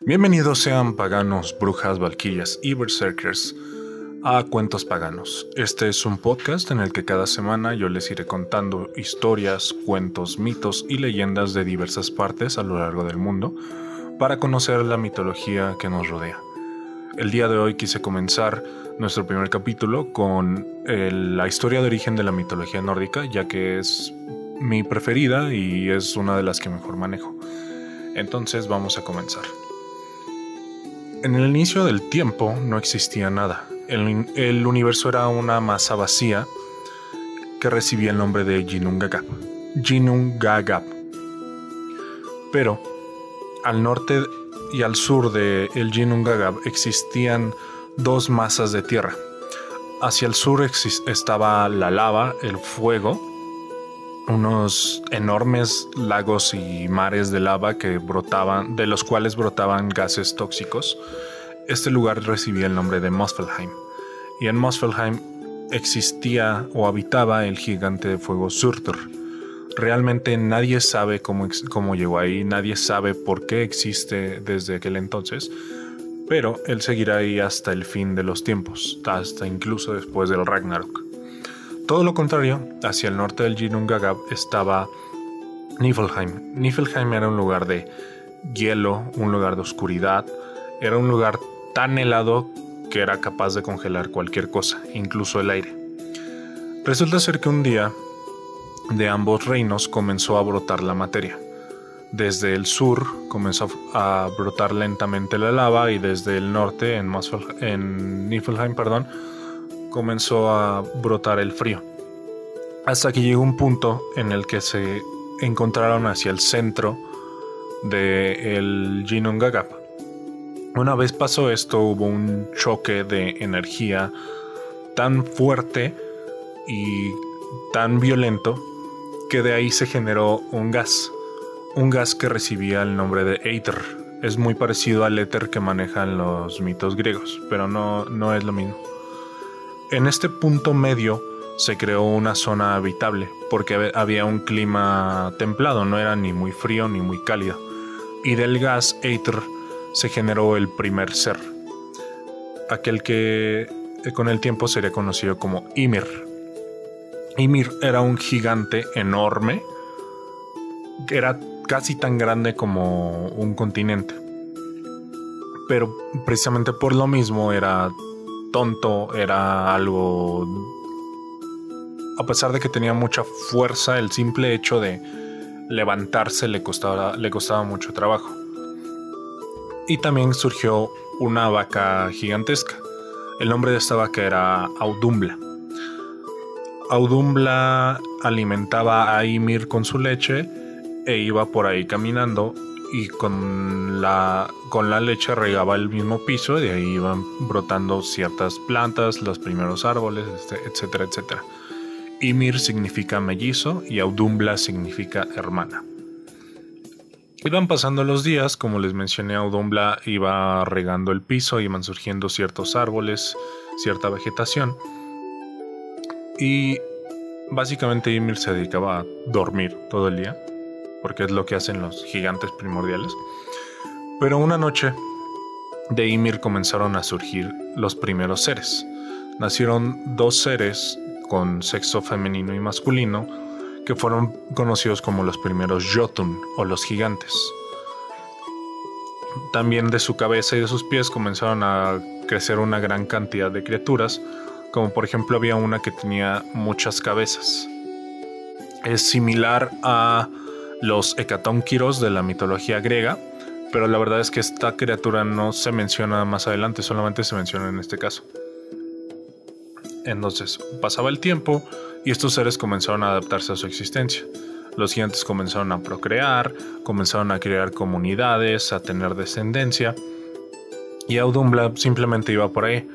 Bienvenidos sean paganos, brujas, valquirias y berserkers a Cuentos Paganos. Este es un podcast en el que cada semana yo les iré contando historias, cuentos, mitos y leyendas de diversas partes a lo largo del mundo para conocer la mitología que nos rodea. El día de hoy quise comenzar nuestro primer capítulo con eh, la historia de origen de la mitología nórdica, ya que es mi preferida y es una de las que mejor manejo. Entonces vamos a comenzar. En el inicio del tiempo no existía nada. El, universo era una masa vacía que recibía el nombre de Ginnungagap. Ginnungagap. Pero al norte y al sur de el Ginnungagap existían dos masas de tierra. Hacia el sur estaba la lava, el fuego, unos enormes lagos y mares de lava que brotaban, de los cuales brotaban gases tóxicos. Este lugar recibía el nombre de Muspelheim. Y en Muspelheim existía o habitaba el gigante de fuego Surtur. Realmente nadie sabe cómo, cómo llegó ahí, nadie sabe por qué existe desde aquel entonces, pero él seguirá ahí hasta el fin de los tiempos, hasta incluso después del Ragnarok. Todo lo contrario, hacia el norte del Ginnungagap estaba Niflheim. Niflheim era un lugar de hielo, un lugar de oscuridad, era un lugar tan helado que era capaz de congelar cualquier cosa, incluso el aire. Resulta ser que un día de ambos reinos comenzó a brotar la materia. Desde el sur comenzó a brotar lentamente la lava y desde el norte, en, en Niflheim, perdón, comenzó a brotar el frío. Hasta que llegó un punto en el que se encontraron hacia el centro del de Una vez pasó esto, hubo un choque de energía tan fuerte y tan violento que de ahí se generó un gas. Un gas que recibía el nombre de Aether. Es muy parecido al éter que manejan los mitos griegos, pero no, no es lo mismo. En este punto medio se creó una zona habitable porque había un clima templado, no era ni muy frío ni muy cálido. Y del gas Aether se generó el primer ser, aquel que eh, con el tiempo sería conocido como Ymir. Ymir era un gigante enorme, era casi tan grande como un continente. Pero precisamente por lo mismo era tonto, era algo... A pesar de que tenía mucha fuerza, el simple hecho de levantarse le costaba, le costaba mucho trabajo. Y también surgió una vaca gigantesca. El nombre de esta vaca era Audumbla. Audumbla alimentaba a Ymir con su leche e iba por ahí caminando y con la, con la leche regaba el mismo piso y de ahí iban brotando ciertas plantas, los primeros árboles, este, etcétera, etcétera. Ymir significa mellizo y Audumbla significa hermana. Iban pasando los días, como les mencioné, Audumbla iba regando el piso, iban surgiendo ciertos árboles, cierta vegetación. Y básicamente Ymir se dedicaba a dormir todo el día porque es lo que hacen los gigantes primordiales. Pero una noche de Ymir comenzaron a surgir los primeros seres. Nacieron dos seres con sexo femenino y masculino que fueron conocidos como los primeros Jotun o los gigantes. También de su cabeza y de sus pies comenzaron a crecer una gran cantidad de criaturas, como por ejemplo había una que tenía muchas cabezas. Es similar a los hecatónquiros de la mitología griega, pero la verdad es que esta criatura no se menciona más adelante, solamente se menciona en este caso. Entonces, pasaba el tiempo y estos seres comenzaron a adaptarse a su existencia. Los gigantes comenzaron a procrear, comenzaron a crear comunidades, a tener descendencia, y Audumbla simplemente iba por ahí.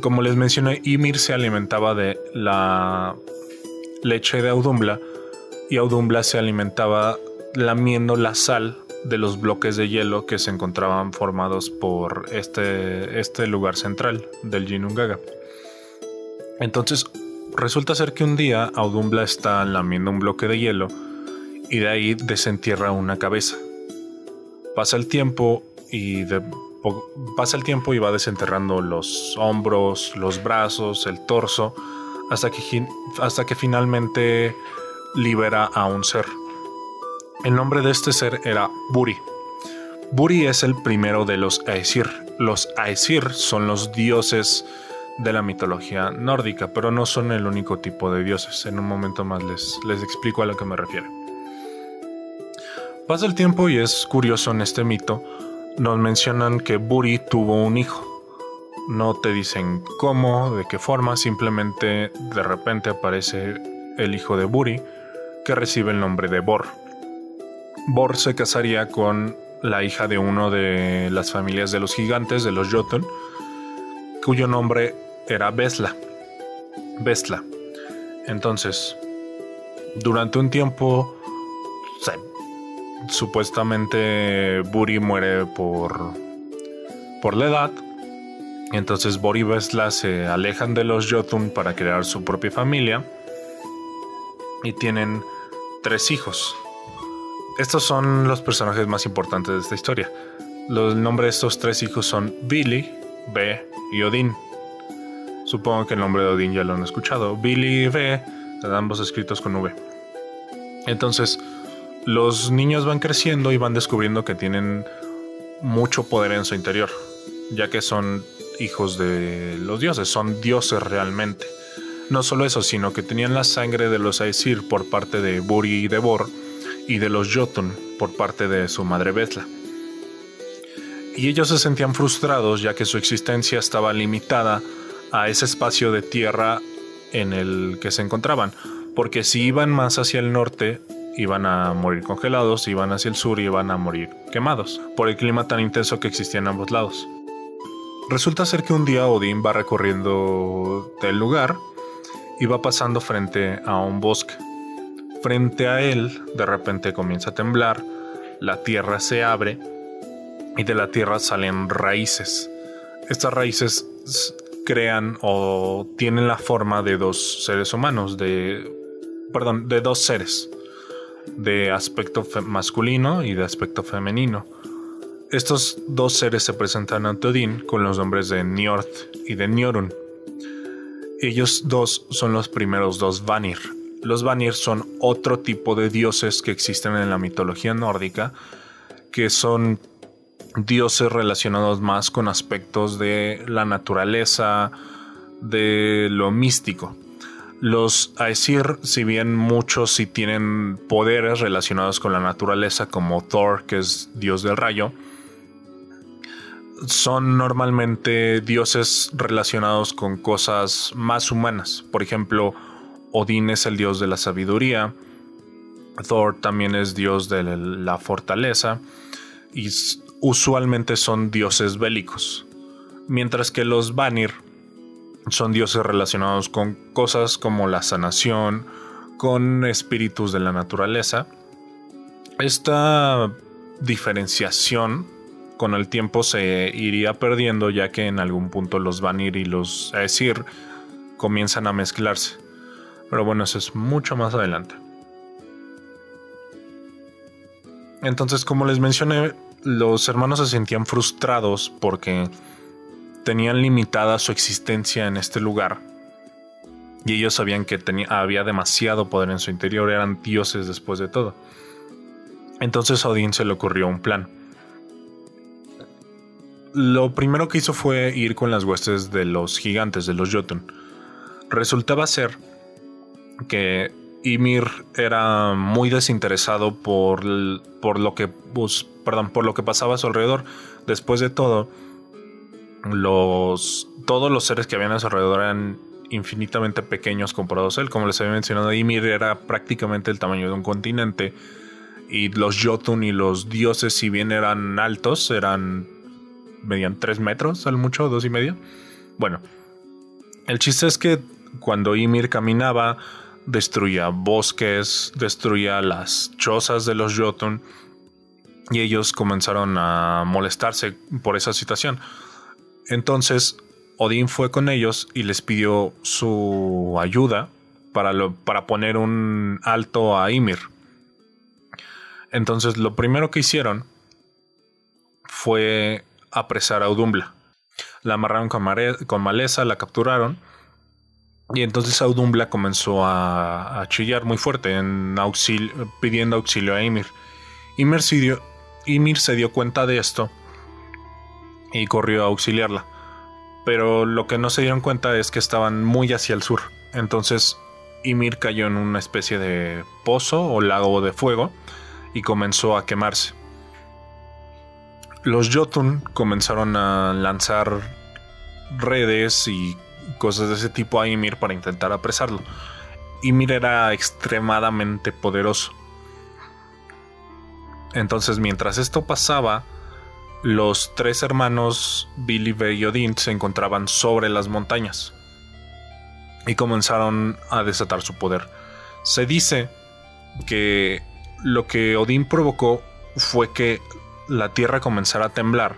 Como les mencioné, Ymir se alimentaba de la leche de Audumbla y Audumbla se alimentaba lamiendo la sal de los bloques de hielo que se encontraban formados por este, este lugar central del Ginnungagap. Entonces, resulta ser que un día Audumbla está lamiendo un bloque de hielo y de ahí desentierra una cabeza. Pasa el tiempo y pasa el tiempo y va desenterrando los hombros, los brazos, el torso, hasta que, hasta que finalmente libera a un ser. El nombre de este ser era Buri. Buri es el primero de los Aesir. Los Aesir son los dioses de la mitología nórdica, pero no son el único tipo de dioses. En un momento más les, les explico a lo que me refiero. Pasa el tiempo y es curioso en este mito, nos mencionan que Buri tuvo un hijo. No te dicen cómo, de qué forma, simplemente de repente aparece el hijo de Buri, que recibe el nombre de Bor. Bor se casaría con la hija de uno de las familias de los gigantes, de los Jotun, cuyo nombre era Besla. Besla. Entonces, durante un tiempo, supuestamente Buri muere por, por la edad. Entonces Bori y Besla se alejan de los Jotun para crear su propia familia. Y tienen tres hijos. Estos son los personajes más importantes de esta historia. Los nombres de estos tres hijos son Billy, B y Odín. Supongo que el nombre de Odín ya lo han escuchado. Billy y B, ambos escritos con V. Entonces, los niños van creciendo y van descubriendo que tienen mucho poder en su interior, ya que son hijos de los dioses, son dioses realmente. No solo eso, sino que tenían la sangre de los Aesir por parte de Buri y de Bor y de los Jotun por parte de su madre Betla. Y ellos se sentían frustrados ya que su existencia estaba limitada a ese espacio de tierra en el que se encontraban, porque si iban más hacia el norte, iban a morir congelados, si iban hacia el sur, iban a morir quemados, por el clima tan intenso que existía en ambos lados. Resulta ser que un día Odín va recorriendo el lugar va pasando frente a un bosque. Frente a él, de repente comienza a temblar, la tierra se abre y de la tierra salen raíces. Estas raíces crean o tienen la forma de dos seres humanos, de, perdón, de dos seres, de aspecto masculino y de aspecto femenino. Estos dos seres se presentan ante Odín con los nombres de Njord y de Njorun. Ellos dos son los primeros dos Vanir. Los Vanir son otro tipo de dioses que existen en la mitología nórdica, que son dioses relacionados más con aspectos de la naturaleza, de lo místico. Los Aesir, si bien muchos sí tienen poderes relacionados con la naturaleza, como Thor, que es dios del rayo, son normalmente dioses relacionados con cosas más humanas. Por ejemplo, Odín es el dios de la sabiduría, Thor también es dios de la fortaleza, y usualmente son dioses bélicos, mientras que los Vanir son dioses relacionados con cosas como la sanación, con espíritus de la naturaleza. Esta diferenciación con el tiempo se iría perdiendo ya que en algún punto los Vanir y los Aesir comienzan a mezclarse. Pero bueno, eso es mucho más adelante. Entonces, como les mencioné, los hermanos se sentían frustrados porque tenían limitada su existencia en este lugar. Y ellos sabían que había demasiado poder en su interior, eran dioses después de todo. Entonces a Odín se le ocurrió un plan. Lo primero que hizo fue ir con las huestes de los gigantes, de los Jotun. Resultaba ser que Ymir era muy desinteresado por, por lo que pues, perdón, por lo que pasaba a su alrededor. Después de todo, los todos los seres que habían a su alrededor eran infinitamente pequeños comparados a él. Como les había mencionado, Ymir era prácticamente el tamaño de un continente. Y los Jotun y los dioses, si bien eran altos, eran. Medían 3 metros al mucho, dos y medio. Bueno, el chiste es que cuando Ymir caminaba, destruía bosques, destruía las chozas de los Jotun y ellos comenzaron a molestarse por esa situación. Entonces Odín fue con ellos y les pidió su ayuda para, para poner un alto a Ymir. Entonces lo primero que hicieron fue apresar a Audumbla. La amarraron con, maleza, la capturaron. Y entonces Audumbla comenzó a, chillar muy fuerte, en pidiendo auxilio a Ymir. Ymir Ymir se dio cuenta de esto y corrió a auxiliarla. Pero lo que no se dieron cuenta es que estaban muy hacia el sur. Entonces Ymir cayó en una especie de pozo o lago de fuego y comenzó a quemarse. Los Jotun comenzaron a lanzar redes y cosas de ese tipo a Ymir para intentar apresarlo. Ymir era extremadamente poderoso. Entonces, mientras esto pasaba, los tres hermanos Billy, y Odin se encontraban sobre las montañas y comenzaron a desatar su poder. Se dice que lo que Odín provocó fue que la tierra comenzara a temblar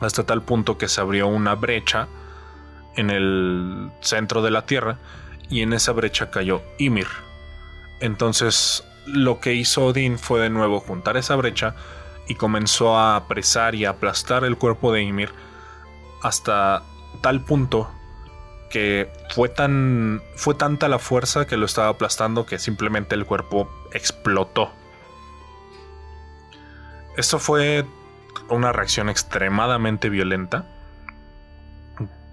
hasta tal punto que se abrió una brecha en el centro de la tierra y en esa brecha cayó Ymir. Entonces lo que hizo Odín fue de nuevo juntar esa brecha y comenzó a apresar y aplastar el cuerpo de Ymir hasta tal punto que fue tan fue tanta la fuerza que lo estaba aplastando que simplemente el cuerpo explotó. Esto fue una reacción extremadamente violenta.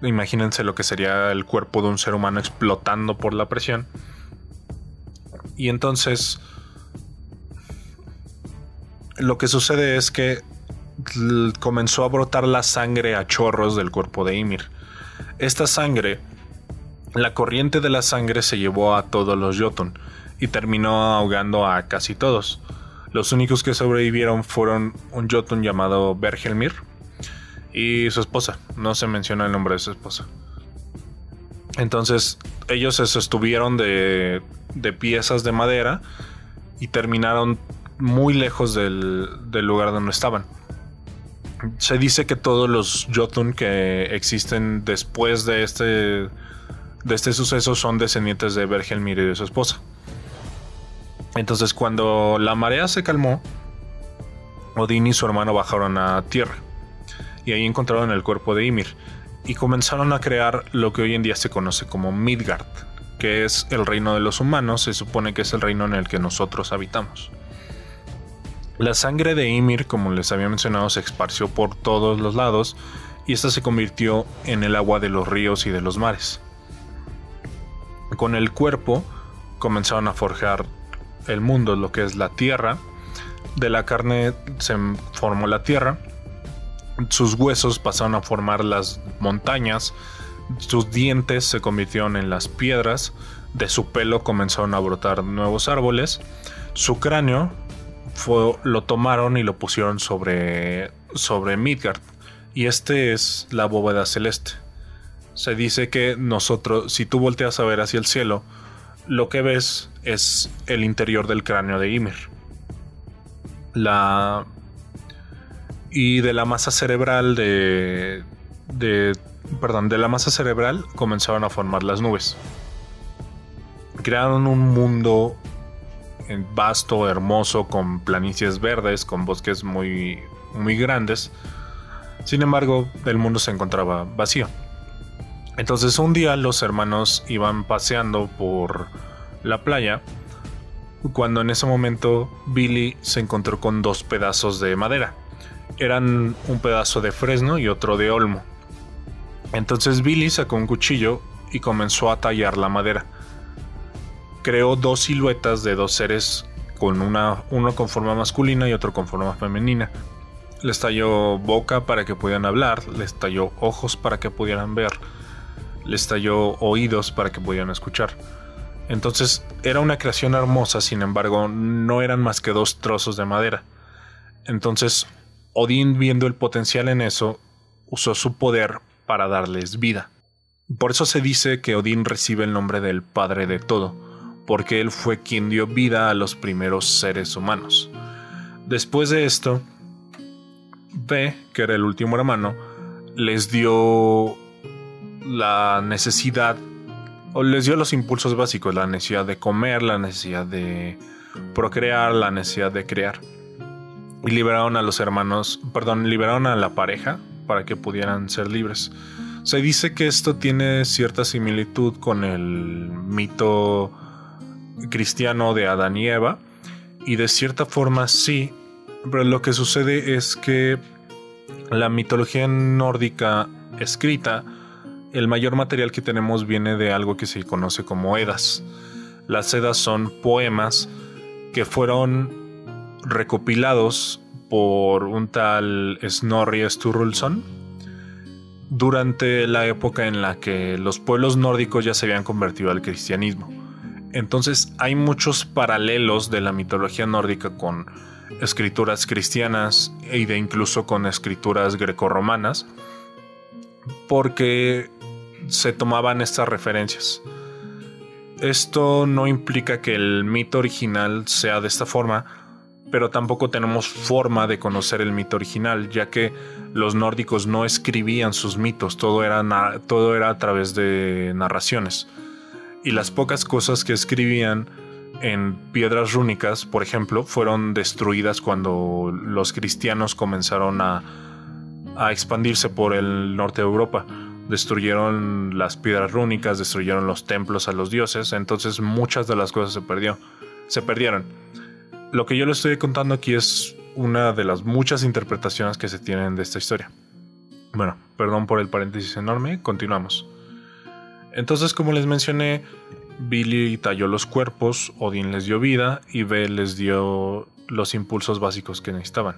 Imagínense lo que sería el cuerpo de un ser humano explotando por la presión. Y entonces lo que sucede es que comenzó a brotar la sangre a chorros del cuerpo de Ymir. Esta sangre, la corriente de la sangre se llevó a todos los Jotun y terminó ahogando a casi todos. Los únicos que sobrevivieron fueron un Jotun llamado Bergelmir y su esposa. No se menciona el nombre de su esposa. Entonces ellos se sostuvieron de, piezas de madera y terminaron muy lejos del, lugar donde estaban. Se dice que todos los Jotun que existen después de este, de este suceso son descendientes de Bergelmir y de su esposa. Entonces cuando la marea se calmó, Odín y su hermano bajaron a tierra y ahí encontraron el cuerpo de Ymir y comenzaron a crear lo que hoy en día se conoce como Midgard, que es el reino de los humanos, se supone que es el reino en el que nosotros habitamos. La sangre de Ymir, como les había mencionado, se esparció por todos los lados y esta se convirtió en el agua de los ríos y de los mares. Con el cuerpo comenzaron a forjar el mundo, lo que es la tierra. De la carne se formó la tierra. Sus huesos pasaron a formar las montañas. Sus dientes se convirtieron en las piedras. De su pelo comenzaron a brotar nuevos árboles. Su cráneo lo tomaron y lo pusieron sobre, sobre Midgard. Y este es la bóveda celeste. Se dice que nosotros, si tú volteas a ver hacia el cielo, lo que ves es el interior del cráneo de Ymir. La. Y de la masa cerebral de. de. Perdón, de la masa cerebral comenzaron a formar las nubes. Crearon un mundo vasto, hermoso, con planicies verdes, con bosques muy, muy grandes. Sin embargo, el mundo se encontraba vacío. Entonces un día los hermanos iban paseando por la playa cuando en ese momento Billy se encontró con dos pedazos de madera. Eran un pedazo de fresno y otro de olmo. Entonces Billy sacó un cuchillo y comenzó a tallar la madera creó dos siluetas de dos seres con una, uno con forma masculina y otro con forma femenina. Les talló boca para que pudieran hablar, les talló ojos para que pudieran ver, les talló oídos para que pudieran escuchar. Entonces era una creación hermosa, sin embargo no eran más que dos trozos de madera. Entonces Odín viendo el potencial en eso, usó su poder para darles vida. Por eso se dice que Odín recibe el nombre del Padre de todo porque él fue quien dio vida a los primeros seres humanos. Después de esto, B, que era el último hermano, les dio la necesidad, o les dio los impulsos básicos, la necesidad de comer, la necesidad de procrear, la necesidad de crear. y liberaron a los hermanos, perdón, liberaron a la pareja para que pudieran ser libres. Se dice que esto tiene cierta similitud con el mito cristiano de Adán y Eva, y de cierta forma sí, pero lo que sucede es que la mitología nórdica escrita, el mayor material que tenemos viene de algo que se conoce como Edas. Las Edas son poemas que fueron recopilados por un tal Snorri Sturluson durante la época en la que los pueblos nórdicos ya se habían convertido al cristianismo. Entonces hay muchos paralelos de la mitología nórdica con escrituras cristianas e incluso con escrituras grecorromanas porque se tomaban estas referencias. Esto no implica que el mito original sea de esta forma, pero tampoco tenemos forma de conocer el mito original, ya que los nórdicos no escribían sus mitos, todo era, todo era a través de narraciones. Y las pocas cosas que escribían en piedras rúnicas, por ejemplo, fueron destruidas cuando los cristianos comenzaron a, a expandirse por el norte de Europa. Destruyeron las piedras rúnicas, destruyeron los templos a los dioses, entonces muchas de las cosas se perdió, se perdieron lo que yo le estoy contando aquí es una de las muchas interpretaciones que se tienen de esta historia. Bueno, perdón por el paréntesis enorme, continuamos. Entonces, como les mencioné, Billy talló los cuerpos, Odin les dio vida y Bel les dio los impulsos básicos que necesitaban.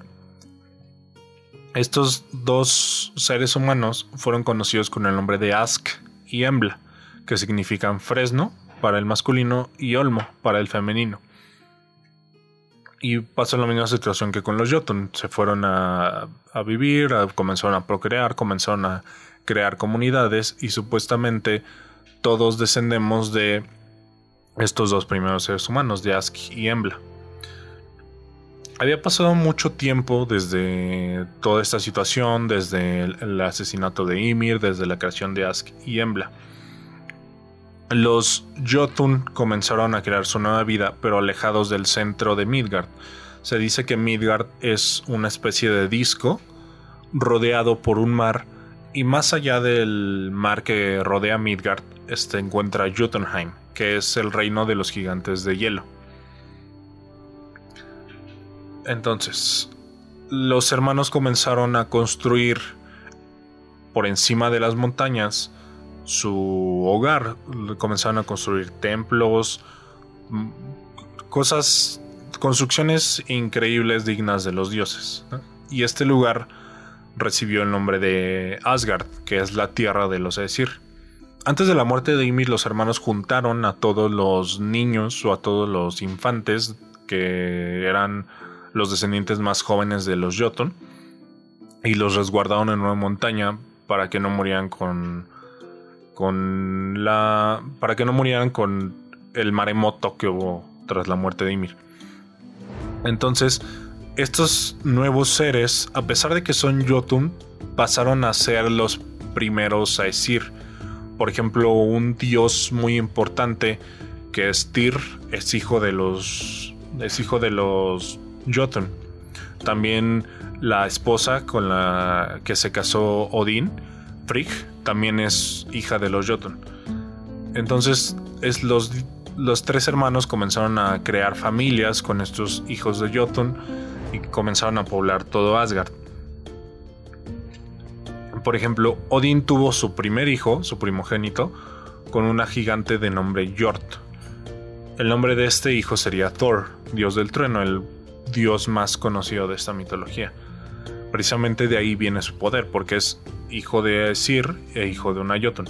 Estos dos seres humanos fueron conocidos con el nombre de Ask y Embla, que significan fresno para el masculino y olmo para el femenino. Y pasó la misma situación que con los Jotun. Se fueron a, vivir, comenzaron a procrear, comenzaron a crear comunidades y supuestamente todos descendemos de estos dos primeros seres humanos, de Ask y Embla. Había pasado mucho tiempo desde toda esta situación, desde el asesinato de Ymir, desde la creación de Ask y Embla. Los Jotun comenzaron a crear su nueva vida, pero alejados del centro de Midgard. Se dice que Midgard es una especie de disco rodeado por un mar, y más allá del mar que rodea Midgard se este, encuentra Jotunheim, que es el reino de los gigantes de hielo. Entonces, los hermanos comenzaron a construir por encima de las montañas su hogar. Comenzaron a construir templos, mm, cosas, construcciones increíbles dignas de los dioses. Y este lugar recibió el nombre de Asgard, que es la tierra de los Aesir. Antes de la muerte de Ymir, los hermanos juntaron a todos los niños o a todos los infantes que eran los descendientes más jóvenes de los Jotun y los resguardaron en una montaña para que no murieran con con la para que no murieran con el maremoto que hubo tras la muerte de Ymir. Entonces, estos nuevos seres, a pesar de que son Jotun, pasaron a ser los primeros a decir. Por ejemplo, un dios muy importante que es Tyr es hijo de los es hijo de los Jotun. También la esposa con la que se casó Odín, Frigg, también es hija de los Jotun. Entonces, es los, los tres hermanos comenzaron a crear familias con estos hijos de Jotun y comenzaron a poblar todo Asgard. Por ejemplo, Odín tuvo su primer hijo, su primogénito, con una gigante de nombre Jord. El nombre de este hijo sería Thor, dios del trueno, el dios más conocido de esta mitología. Precisamente de ahí viene su poder, porque es hijo de Sir e hijo de una Jotun.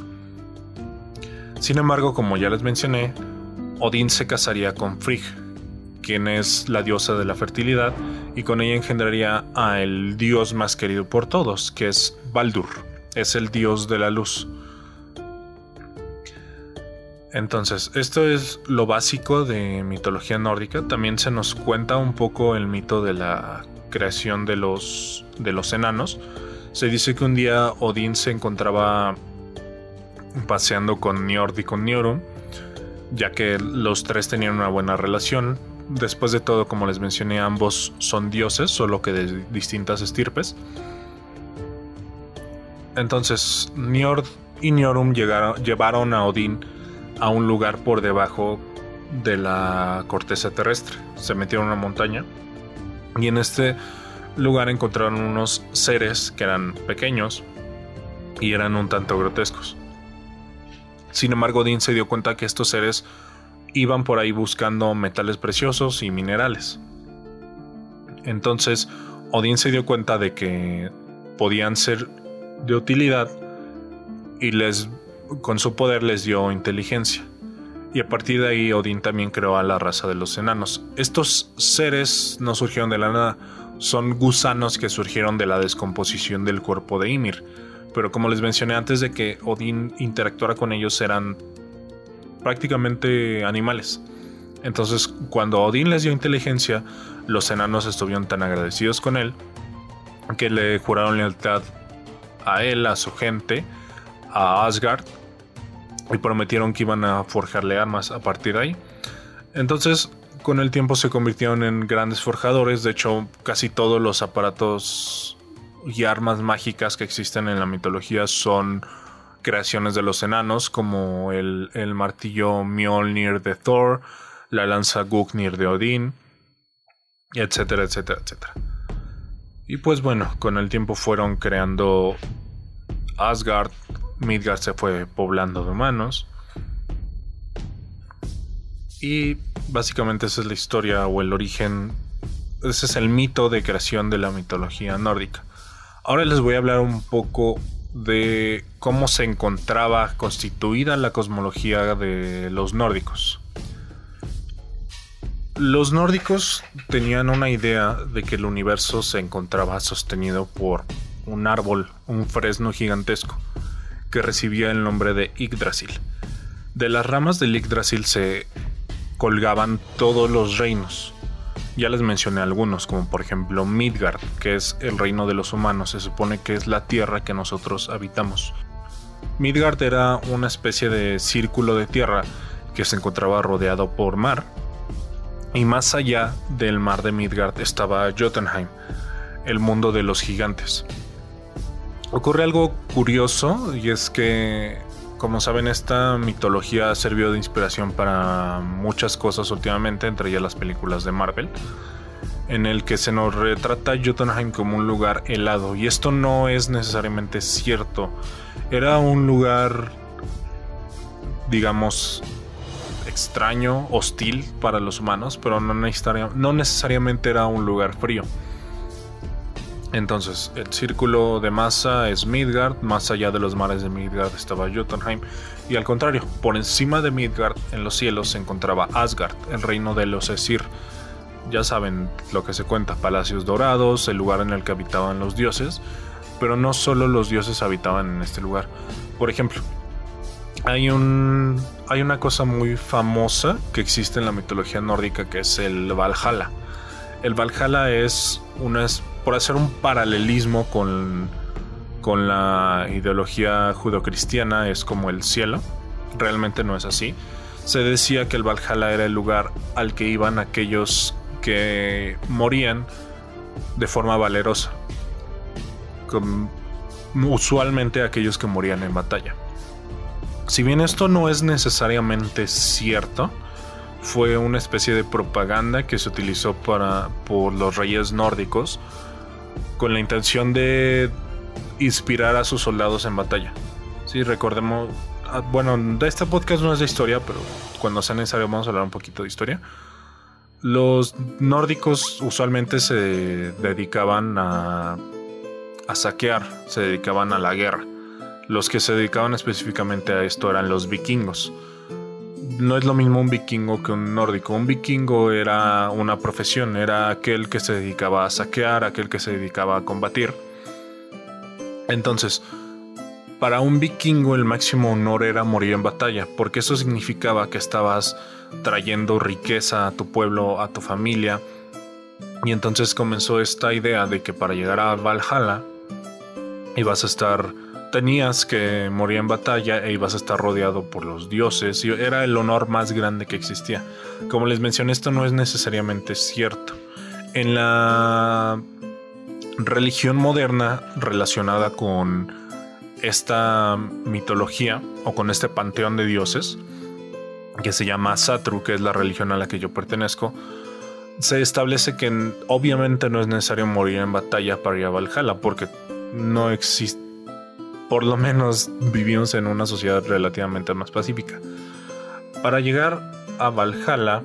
Sin embargo, como ya les mencioné, Odín se casaría con Frigg, quien es la diosa de la fertilidad, y con ella engendraría a el dios más querido por todos, que es Baldur, es el dios de la luz. Entonces, esto es lo básico de mitología nórdica. También se nos cuenta un poco el mito de la creación de los, de los enanos. Se dice que un día Odín se encontraba paseando con Njord y con Njorun, ya que los tres tenían una buena relación. después de todo, como les mencioné, ambos son dioses, solo que de distintas estirpes. Entonces, Njord y Niorum llevaron a Odín a un lugar por debajo de la corteza terrestre. Se metieron a una montaña y en este lugar encontraron unos seres que eran pequeños y eran un tanto grotescos. Sin embargo, Odín se dio cuenta que estos seres iban por ahí buscando metales preciosos y minerales. Entonces, Odín se dio cuenta de que podían ser de utilidad y les con su poder les dio inteligencia. Y a partir de ahí Odín también creó a la raza de los enanos. Estos seres no surgieron de la nada, son gusanos que surgieron de la descomposición del cuerpo de Ymir. Pero como les mencioné antes de que Odín interactuara con ellos eran prácticamente animales. Entonces, cuando Odín les dio inteligencia, los enanos estuvieron tan agradecidos con él que le juraron lealtad a él, a su gente, a Asgard, y prometieron que iban a forjarle armas a partir de ahí. Entonces, con el tiempo se convirtieron en grandes forjadores, de hecho, casi todos los aparatos y armas mágicas que existen en la mitología son creaciones de los enanos, como el, martillo Mjolnir de Thor, la lanza Gugnir de Odín, etcétera, etcétera, etcétera. Y pues bueno, con el tiempo fueron creando Asgard, Midgard se fue poblando de humanos. Y básicamente esa es la historia o el origen, ese es el mito de creación de la mitología nórdica. Ahora les voy a hablar un poco de cómo se encontraba constituida la cosmología de los nórdicos. Los nórdicos tenían una idea de que el universo se encontraba sostenido por un árbol, un fresno gigantesco, que recibía el nombre de Yggdrasil. De las ramas del Yggdrasil se colgaban todos los reinos, ya les mencioné algunos, como por ejemplo Midgard, que es el reino de los humanos, se supone que es la tierra que nosotros habitamos. Midgard era una especie de círculo de tierra que se encontraba rodeado por mar. Y más allá del mar de Midgard estaba Jotunheim, el mundo de los gigantes. Ocurre algo curioso y es que como saben, esta mitología ha servido de inspiración para muchas cosas últimamente, entre ellas las películas de Marvel, en el que se nos retrata Jotunheim como un lugar helado. Y esto no es necesariamente cierto. Era un lugar, digamos, extraño, hostil para los humanos, pero no, no necesariamente era un lugar frío. Entonces, el círculo de masa es Midgard, más allá de los mares de Midgard estaba Jotunheim, y al contrario, por encima de Midgard, en los cielos, se encontraba Asgard, el reino de los Esir. Ya saben lo que se cuenta, palacios dorados, el lugar en el que habitaban los dioses, pero no solo los dioses habitaban en este lugar. Por ejemplo, hay, un, hay una cosa muy famosa que existe en la mitología nórdica que es el Valhalla. El Valhalla es una por hacer un paralelismo con, la ideología judocristiana, es como el cielo. Realmente no es así. Se decía que el Valhalla era el lugar al que iban aquellos que morían de forma valerosa. usualmente aquellos que morían en batalla. Si bien esto no es necesariamente cierto, fue una especie de propaganda que se utilizó para, por los reyes nórdicos con la intención de inspirar a sus soldados en batalla. Sí, recordemos, ah, bueno, de este podcast no es de historia, pero cuando sea necesario vamos a hablar un poquito de historia. Los nórdicos usualmente se dedicaban a, a saquear, se dedicaban a la guerra. Los que se dedicaban específicamente a esto eran los vikingos no es lo mismo un vikingo que un nórdico. Un vikingo era una profesión, era aquel que se dedicaba a saquear, aquel que se dedicaba a combatir. Entonces, para un vikingo el máximo honor era morir en batalla, porque eso significaba que estabas trayendo riqueza a tu pueblo, a tu familia. Y entonces comenzó esta idea de que para llegar a Valhalla ibas a estar tenías que morir en batalla e ibas a estar rodeado por los dioses y era el honor más grande que existía. Como les mencioné, esto no es necesariamente cierto. En la religión moderna relacionada con esta mitología o con este panteón de dioses, que se llama Satru, que es la religión a la que yo pertenezco, se establece que obviamente no es necesario morir en batalla para ir a Valhalla, porque no existe, por lo menos vivimos en una sociedad relativamente más pacífica. Para llegar a Valhalla,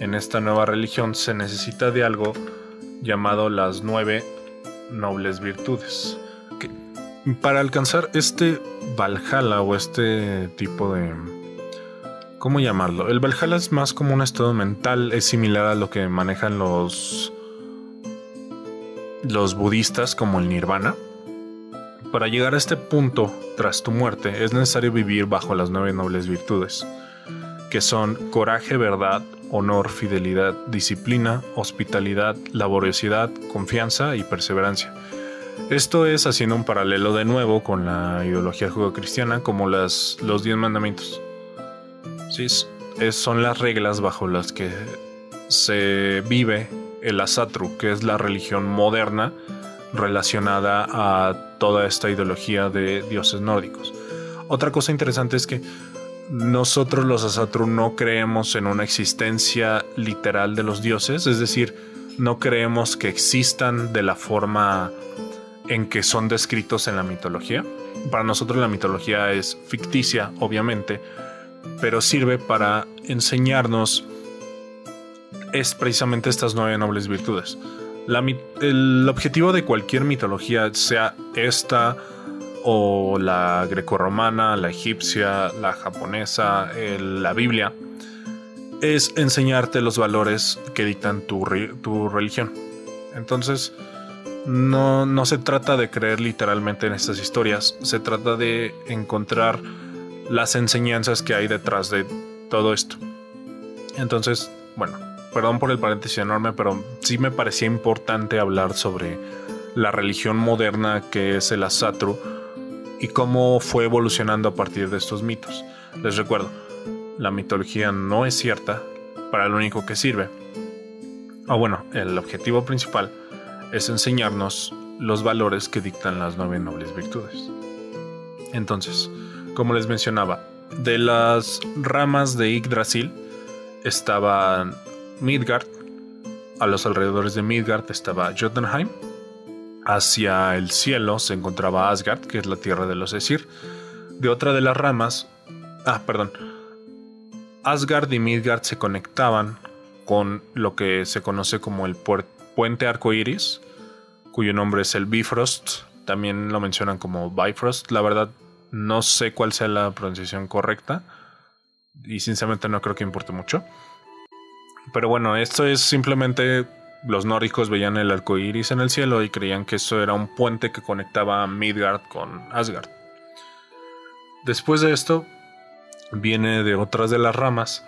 en esta nueva religión, se necesita de algo llamado las nueve nobles virtudes. para alcanzar este Valhalla o este tipo de ¿Cómo llamarlo? El Valhalla es más como un estado mental, es similar a lo que manejan los los budistas como el nirvana. Para llegar a este punto tras tu muerte es necesario vivir bajo las nueve nobles virtudes, que son coraje, verdad, honor, fidelidad, disciplina, hospitalidad, laboriosidad, confianza y perseverancia. Esto es haciendo un paralelo de nuevo con la ideología juego-cristiana como las, los diez mandamientos. Sí, son las reglas bajo las que se vive el Asatru, que es la religión moderna relacionada a toda esta ideología de dioses nórdicos. Otra cosa interesante es que nosotros los Asatru no creemos en una existencia literal de los dioses, es decir, no creemos que existan de la forma en que son descritos en la mitología. Para nosotros la mitología es ficticia, obviamente, pero sirve para enseñarnos es precisamente estas nueve nobles virtudes. El objetivo de cualquier mitología, sea esta o la grecorromana, la egipcia, la japonesa, la Biblia, es enseñarte los valores que dictan tu, tu religión. Entonces, no, no se trata de creer literalmente en estas historias, se trata de encontrar las enseñanzas que hay detrás de todo esto. Entonces, bueno, perdón por el paréntesis enorme, pero sí me parecía importante hablar sobre la religión moderna que es el Asatru y cómo fue evolucionando a partir de estos mitos. Les recuerdo, la mitología no es cierta para lo único que sirve. O bueno, el objetivo principal es enseñarnos los valores que dictan las nueve nobles virtudes. Entonces, como les mencionaba, de las ramas de Yggdrasil estaban Midgard, a los alrededores de Midgard estaba Jotunheim, hacia el cielo se encontraba Asgard, que es la tierra de los Esir. De otra de las ramas, ah, perdón, Asgard y Midgard se conectaban con lo que se conoce como el puente arcoiris, cuyo nombre es el Bifrost. También lo mencionan como Bifrost. La verdad, no sé cuál sea la pronunciación correcta. Y sinceramente no creo que importe mucho. Pero bueno, esto es simplemente los nórdicos veían el arco iris en el cielo y creían que eso era un puente que conectaba Midgard con Asgard. Después de esto, viene de otras de las ramas,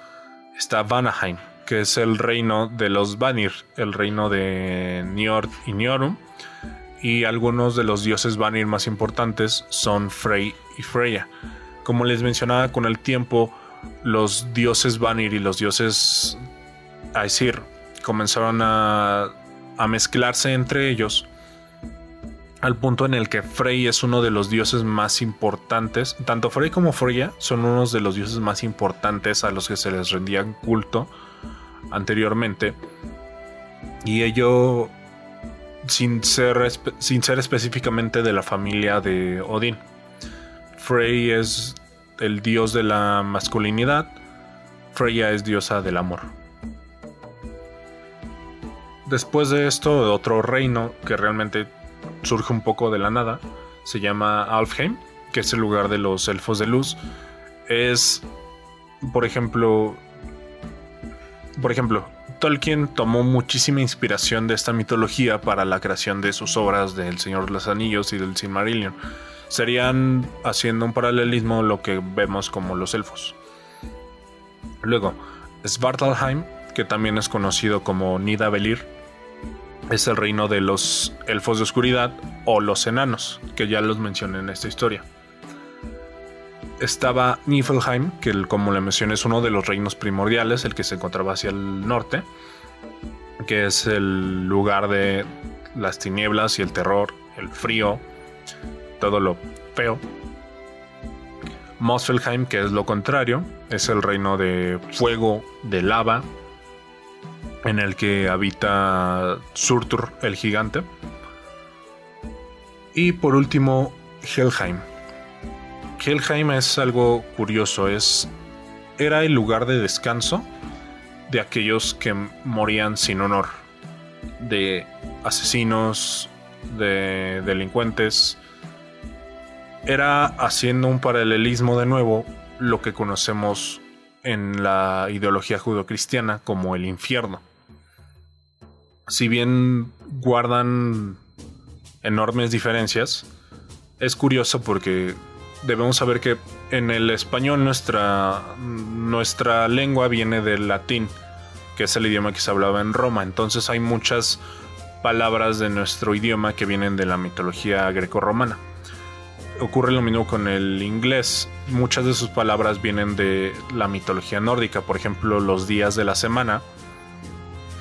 está Vanaheim, que es el reino de los Vanir, el reino de Njord y Niorum, y algunos de los dioses Vanir más importantes son Frey y Freya. Como les mencionaba con el tiempo, los dioses Vanir y los dioses Aesir comenzaron a, a mezclarse entre ellos al punto en el que Frey es uno de los dioses más importantes. Tanto Frey como Freya son unos de los dioses más importantes a los que se les rendía culto anteriormente. Y ello sin ser, sin ser específicamente de la familia de Odín. Frey es el dios de la masculinidad, Freya es diosa del amor. Después de esto, otro reino que realmente surge un poco de la nada, se llama Alfheim, que es el lugar de los elfos de luz. Es, por ejemplo, por ejemplo, Tolkien tomó muchísima inspiración de esta mitología para la creación de sus obras del Señor de los Anillos y del Silmarillion. Serían haciendo un paralelismo lo que vemos como los elfos. Luego, Svartalheim, que también es conocido como Nidavellir, es el reino de los elfos de oscuridad o los enanos, que ya los mencioné en esta historia. Estaba Niflheim, que como le mencioné es uno de los reinos primordiales, el que se encontraba hacia el norte, que es el lugar de las tinieblas y el terror, el frío, todo lo feo. Mosfelheim, que es lo contrario, es el reino de fuego, de lava, en el que habita Surtur el gigante. Y por último, Helheim. Helheim es algo curioso, es era el lugar de descanso de aquellos que morían sin honor, de asesinos, de delincuentes. Era haciendo un paralelismo de nuevo lo que conocemos en la ideología judocristiana como el infierno si bien guardan enormes diferencias, es curioso porque debemos saber que en el español nuestra, nuestra lengua viene del latín, que es el idioma que se hablaba en Roma. Entonces hay muchas palabras de nuestro idioma que vienen de la mitología grecorromana. Ocurre lo mismo con el inglés. Muchas de sus palabras vienen de la mitología nórdica. Por ejemplo, los días de la semana.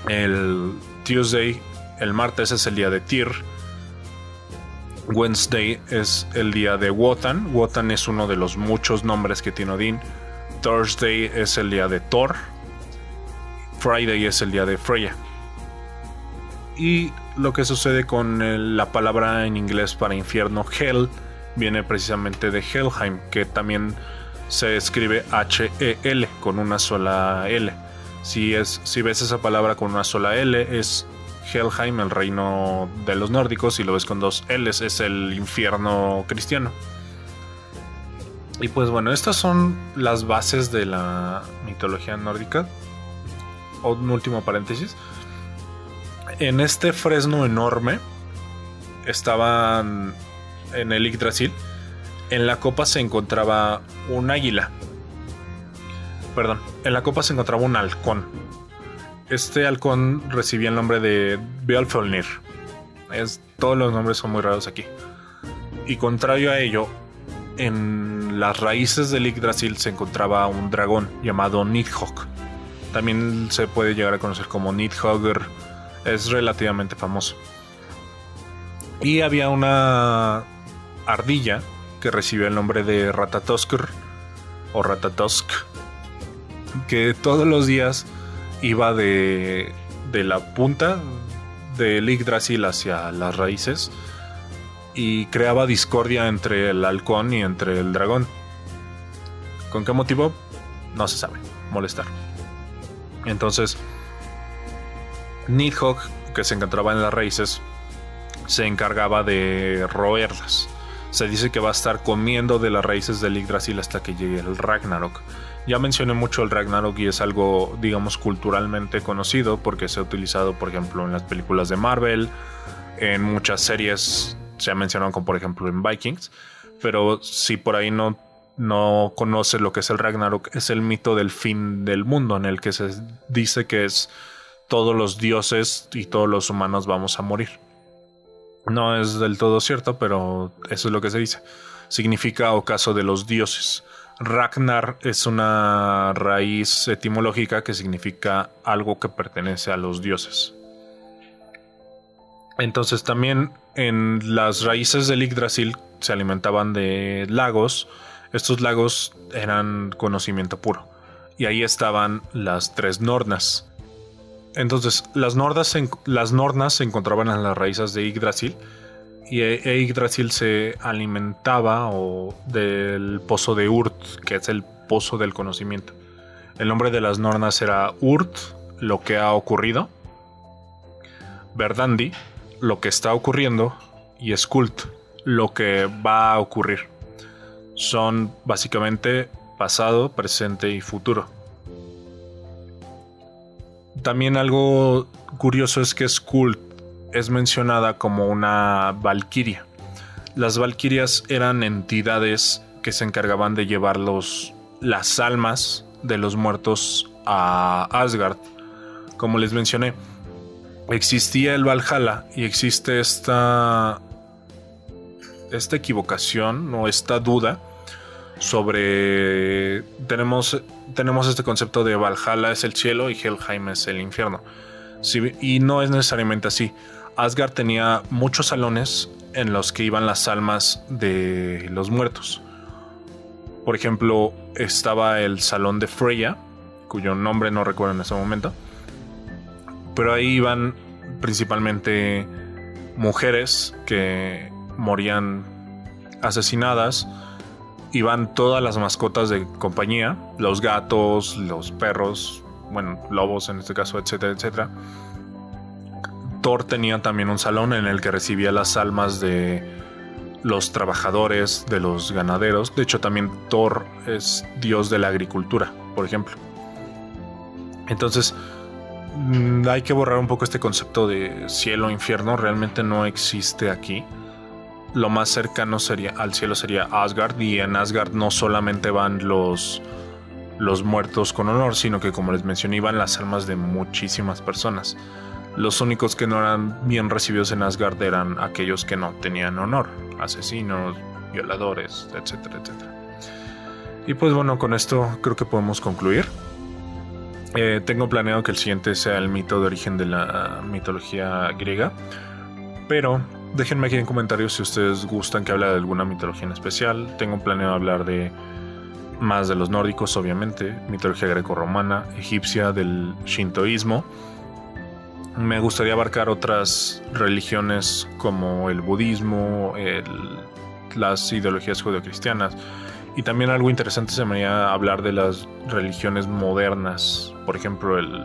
El Tuesday, el martes es el día de Tyr. Wednesday es el día de Wotan. Wotan es uno de los muchos nombres que tiene Odín. Thursday es el día de Thor. Friday es el día de Freya. Y lo que sucede con la palabra en inglés para infierno, Hell, viene precisamente de Helheim, que también se escribe H-E-L con una sola L. Si, es, si ves esa palabra con una sola L, es Helheim, el reino de los nórdicos. Si lo ves con dos L's, es el infierno cristiano. Y pues bueno, estas son las bases de la mitología nórdica. Un último paréntesis. En este fresno enorme estaban en el Yggdrasil. En la copa se encontraba un águila perdón, en la copa se encontraba un halcón. Este halcón recibía el nombre de Bealfölnir. Es, todos los nombres son muy raros aquí. Y contrario a ello, en las raíces del Yggdrasil se encontraba un dragón llamado Nidhogg. También se puede llegar a conocer como Nidhogger. Es relativamente famoso. Y había una ardilla que recibió el nombre de Ratatoskr o Ratatosk que todos los días iba de, de la punta del Yggdrasil hacia las raíces y creaba discordia entre el halcón y entre el dragón. ¿Con qué motivo? No se sabe. Molestar. Entonces, Nidhogg, que se encontraba en las raíces, se encargaba de roerlas. Se dice que va a estar comiendo de las raíces del Yggdrasil hasta que llegue el Ragnarok. Ya mencioné mucho el Ragnarok y es algo, digamos, culturalmente conocido porque se ha utilizado, por ejemplo, en las películas de Marvel, en muchas series se ha mencionado como por ejemplo en Vikings, pero si por ahí no, no conoce lo que es el Ragnarok, es el mito del fin del mundo en el que se dice que es todos los dioses y todos los humanos vamos a morir. No es del todo cierto, pero eso es lo que se dice. Significa ocaso de los dioses. Ragnar es una raíz etimológica que significa algo que pertenece a los dioses. Entonces también en las raíces del Yggdrasil se alimentaban de lagos. Estos lagos eran conocimiento puro. Y ahí estaban las tres nornas. Entonces las, las nornas se encontraban en las raíces de Yggdrasil y e, Yggdrasil se alimentaba del pozo de Urt, que es el pozo del conocimiento. El nombre de las nornas era Urt, lo que ha ocurrido, Verdandi, lo que está ocurriendo, y Skult, lo que va a ocurrir. Son básicamente pasado, presente y futuro. También algo curioso es que Skult es mencionada como una valquiria. Las valquirias eran entidades que se encargaban de llevar las almas de los muertos a Asgard. Como les mencioné, existía el Valhalla y existe esta esta equivocación o esta duda sobre tenemos tenemos este concepto de Valhalla es el cielo y Helheim es el infierno. y no es necesariamente así. Asgard tenía muchos salones en los que iban las almas de los muertos. Por ejemplo, estaba el salón de Freya, cuyo nombre no recuerdo en ese momento. Pero ahí iban principalmente mujeres que morían asesinadas. Iban todas las mascotas de compañía, los gatos, los perros, bueno, lobos en este caso, etcétera, etcétera. Thor tenía también un salón en el que recibía las almas de los trabajadores, de los ganaderos. De hecho, también Thor es dios de la agricultura, por ejemplo. Entonces, mm, hay que borrar un poco este concepto de cielo infierno. Realmente no existe aquí. Lo más cercano sería al cielo sería Asgard y en Asgard no solamente van los los muertos con honor, sino que como les mencioné iban las almas de muchísimas personas. Los únicos que no eran bien recibidos en Asgard eran aquellos que no tenían honor, asesinos, violadores, etcétera, etcétera. Y pues bueno, con esto creo que podemos concluir. Eh, tengo planeado que el siguiente sea el mito de origen de la mitología griega, pero déjenme aquí en comentarios si ustedes gustan que hable de alguna mitología en especial. Tengo planeado hablar de más de los nórdicos, obviamente, mitología greco-romana, egipcia, del shintoísmo me gustaría abarcar otras religiones como el budismo, las ideologías judeocristianas. Y también algo interesante se me haría hablar de las religiones modernas, por ejemplo el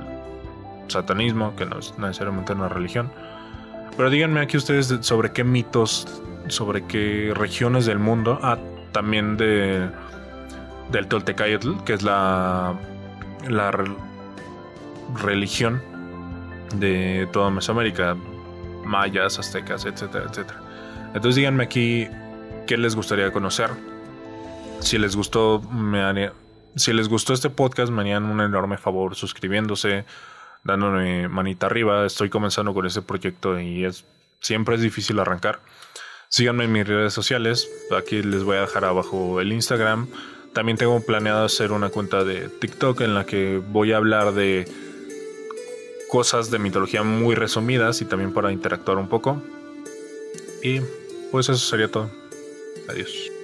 satanismo, que no es necesariamente una religión. Pero díganme aquí ustedes sobre qué mitos, sobre qué regiones del mundo, ah, también de del Toltecayotl, que es la, la religión de toda Mesoamérica, mayas, aztecas, etcétera, etcétera. Entonces díganme aquí qué les gustaría conocer. Si les gustó, me si les gustó este podcast, me harían un enorme favor suscribiéndose, dándome manita arriba. Estoy comenzando con este proyecto y es siempre es difícil arrancar. Síganme en mis redes sociales. Aquí les voy a dejar abajo el Instagram. También tengo planeado hacer una cuenta de TikTok en la que voy a hablar de cosas de mitología muy resumidas y también para interactuar un poco. Y pues eso sería todo. Adiós.